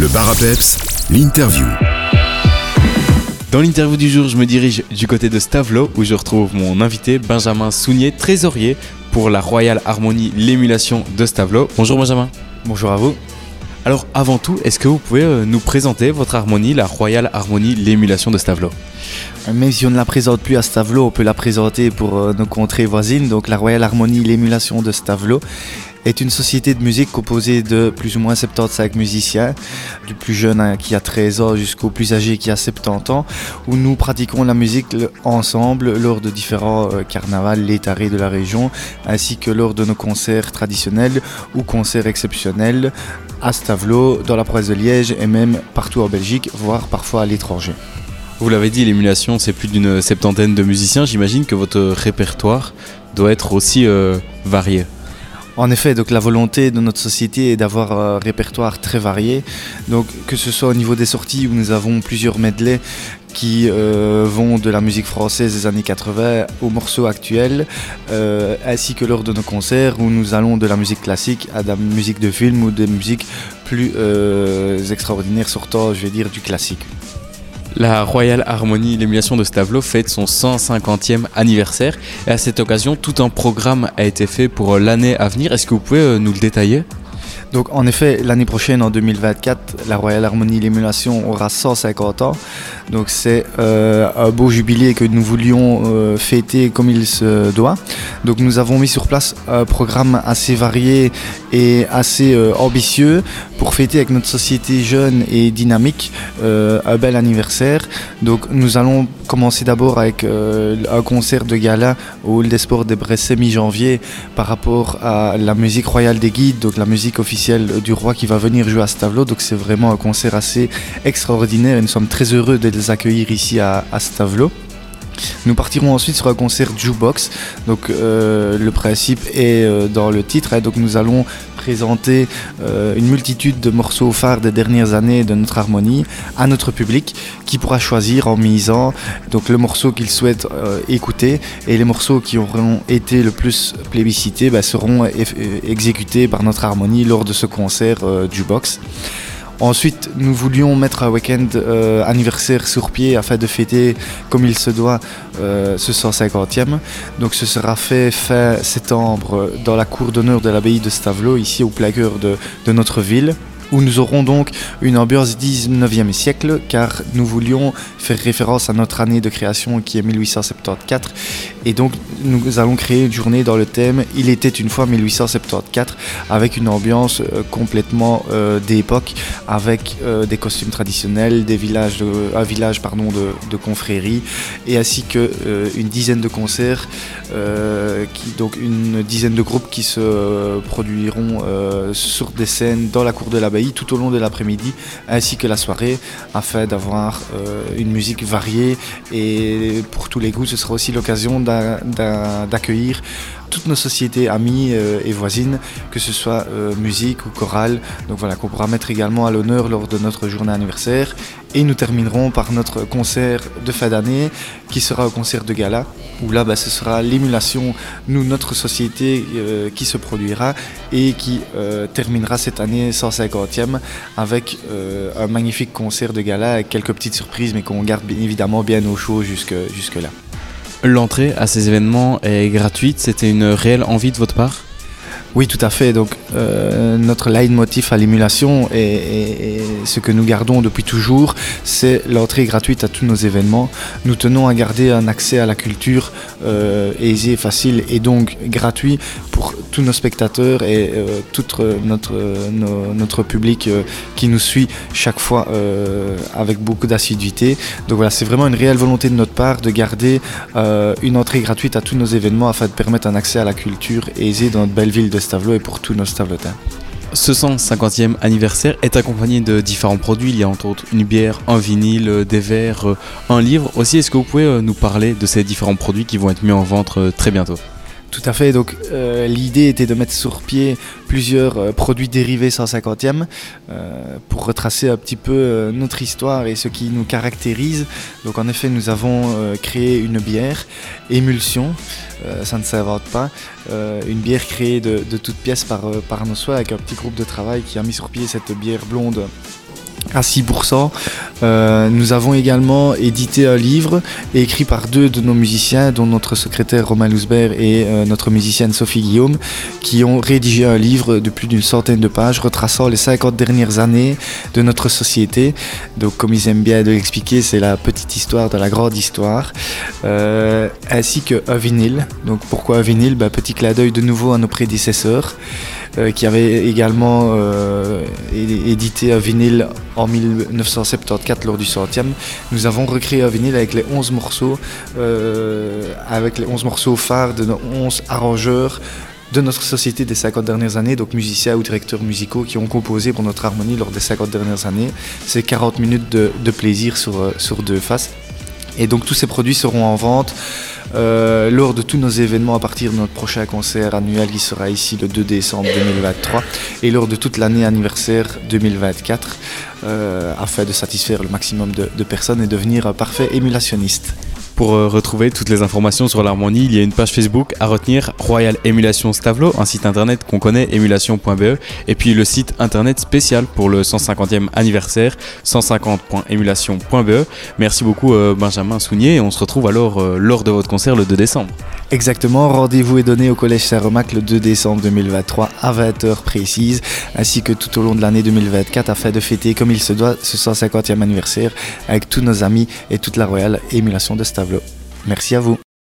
Le bar à peps, l'interview. Dans l'interview du jour, je me dirige du côté de Stavlo où je retrouve mon invité Benjamin Sounier, trésorier pour la Royal Harmonie l'émulation de Stavlo. Bonjour Benjamin. Bonjour à vous. Alors avant tout, est-ce que vous pouvez euh, nous présenter votre harmonie, la Royal Harmonie l'émulation de Stavlo Même si on ne la présente plus à Stavlo, on peut la présenter pour euh, nos contrées voisines. Donc la Royal Harmonie l'émulation de Stavlo est une société de musique composée de plus ou moins 75 musiciens, du plus jeune hein, qui a 13 ans jusqu'au plus âgé qui a 70 ans, où nous pratiquons la musique ensemble lors de différents euh, carnavals létarés de la région, ainsi que lors de nos concerts traditionnels ou concerts exceptionnels à Stavelot, dans la province de Liège et même partout en Belgique, voire parfois à l'étranger. Vous l'avez dit, l'émulation, c'est plus d'une septantaine de musiciens. J'imagine que votre répertoire doit être aussi euh, varié. En effet, donc la volonté de notre société est d'avoir un répertoire très varié. Donc que ce soit au niveau des sorties où nous avons plusieurs medleys qui euh, vont de la musique française des années 80 aux morceaux actuels, euh, ainsi que lors de nos concerts où nous allons de la musique classique à de la musique de film ou des musiques plus euh, extraordinaires sortant, je vais dire, du classique. La Royal Harmonie, l'émulation de Stavlo, fête son 150e anniversaire. Et à cette occasion, tout un programme a été fait pour l'année à venir. Est-ce que vous pouvez euh, nous le détailler? Donc en effet, l'année prochaine, en 2024, la Royal Harmonie l'émulation aura 150 ans. Donc c'est euh, un beau jubilé que nous voulions euh, fêter comme il se doit. Donc nous avons mis sur place un programme assez varié et assez euh, ambitieux pour fêter avec notre société jeune et dynamique un bel anniversaire. Donc nous allons commencer d'abord avec un concert de gala au Hall des Sports de Bressé mi-janvier par rapport à la musique royale des guides, donc la musique officielle du roi qui va venir jouer à ce. Donc c'est vraiment un concert assez extraordinaire et nous sommes très heureux de les accueillir ici à, à. Nous partirons ensuite sur un concert jukebox. Donc euh, le principe est euh, dans le titre. Hein. donc nous allons présenter euh, une multitude de morceaux phares des dernières années de notre harmonie à notre public qui pourra choisir en misant donc le morceau qu'il souhaite écouter et les morceaux qui auront été le plus plébiscités bah, seront exécutés par notre harmonie lors de ce concert jukebox. Ensuite, nous voulions mettre un week-end euh, anniversaire sur pied afin de fêter comme il se doit euh, ce 150e. Donc ce sera fait fin septembre dans la cour d'honneur de l'abbaye de Stavelot, ici au plein de notre ville où nous aurons donc une ambiance 19e siècle, car nous voulions faire référence à notre année de création qui est 1874, et donc nous allons créer une journée dans le thème Il était une fois 1874, avec une ambiance euh, complètement euh, d'époque, avec euh, des costumes traditionnels, des villages un village pardon, de, confrérie, et ainsi que une dizaine de concerts, qui, donc une dizaine de groupes qui se produiront sur des scènes dans la cour de l'abbaye tout au long de l'après-midi ainsi que la soirée afin d'avoir euh, une musique variée. Et pour tous les goûts ce sera aussi l'occasion d'accueillir toutes nos sociétés amies euh, et voisines, que ce soit euh, musique ou chorale. Donc voilà, qu'on pourra mettre également à l'honneur lors de notre journée anniversaire. Et nous terminerons par notre concert de fin d'année, qui sera un concert de gala, où là, bah, ce sera l'émulation, nous, notre société, euh, qui se produira et qui terminera cette année 150e avec un magnifique concert de gala avec quelques petites surprises, mais qu'on garde évidemment bien au chaud jusque, jusque là. L'entrée à ces événements est gratuite, c'était une réelle envie de votre part? Oui, tout à fait. Donc, euh, notre leitmotiv à l'émulation et, ce que nous gardons depuis toujours, c'est l'entrée gratuite à tous nos événements. Nous tenons à garder un accès à la culture euh, aisé, facile et donc gratuit pour tous nos spectateurs et euh, tout notre, notre public euh, qui nous suit chaque fois euh, avec beaucoup d'assiduité. Donc voilà, c'est vraiment une réelle volonté de notre part de garder une entrée gratuite à tous nos événements afin de permettre un accès à la culture aisé dans notre belle ville de Stavelot et pour tous nos Stavelotins. Ce 150e anniversaire est accompagné de différents produits. Il y a entre autres une bière, un vinyle, des verres, un livre. Aussi, est-ce que vous pouvez nous parler de ces différents produits qui vont être mis en vente très bientôt? Tout à fait. Donc euh, l'idée était de mettre sur pied plusieurs euh, produits dérivés 150e euh, pour retracer un petit peu notre histoire et ce qui nous caractérise. Donc en effet, nous avons créé une bière émulsion. ça ne s'invente pas. une bière créée de, toutes pièces par, par nos soins avec un petit groupe de travail qui a mis sur pied cette bière blonde à 6%. Euh, nous avons également édité un livre écrit par deux de nos musiciens, dont notre secrétaire Romain Lousbert et euh, notre musicienne Sophie Guillaume, qui ont rédigé un livre de plus d'une centaine de pages retraçant les 50 dernières années de notre société. Donc comme ils aiment bien de l'expliquer, c'est la petite histoire de la grande histoire. Euh, ainsi qu'un vinyle. Donc pourquoi un vinyle? Ben, Petit clin d'œil de nouveau à nos prédécesseurs. Euh, qui avait également euh, édité un vinyle en 1974 lors du centième. Nous avons recréé un vinyle avec les 11 morceaux, euh, avec les 11 morceaux phares de nos 11 arrangeurs de notre société des 50 dernières années, donc musiciens ou directeurs musicaux qui ont composé pour notre harmonie lors des 50 dernières années. C'est 40 minutes de, de plaisir sur, sur deux faces. Et donc tous ces produits seront en vente euh, lors de tous nos événements à partir de notre prochain concert annuel qui sera ici le 2 décembre 2023 et lors de toute l'année anniversaire 2024 euh, afin de satisfaire le maximum de, personnes et devenir un parfait émulationniste. Pour euh, retrouver toutes les informations sur l'harmonie, il y a une page Facebook à retenir, Royal Émulation Stavlo, un site internet qu'on connaît, émulation.be, et puis le site internet spécial pour le 150e anniversaire, 150.émulation.be. Merci beaucoup euh, Benjamin Sounier, et on se retrouve alors euh, lors de votre concert le 2 décembre. Exactement, rendez-vous est donné au Collège Saint-Romac le 2 décembre 2023 à 20h précise, ainsi que tout au long de l'année 2024 afin de fêter comme il se doit ce 150e anniversaire avec tous nos amis et toute la Royal Émulation de Stavlo. Merci à vous.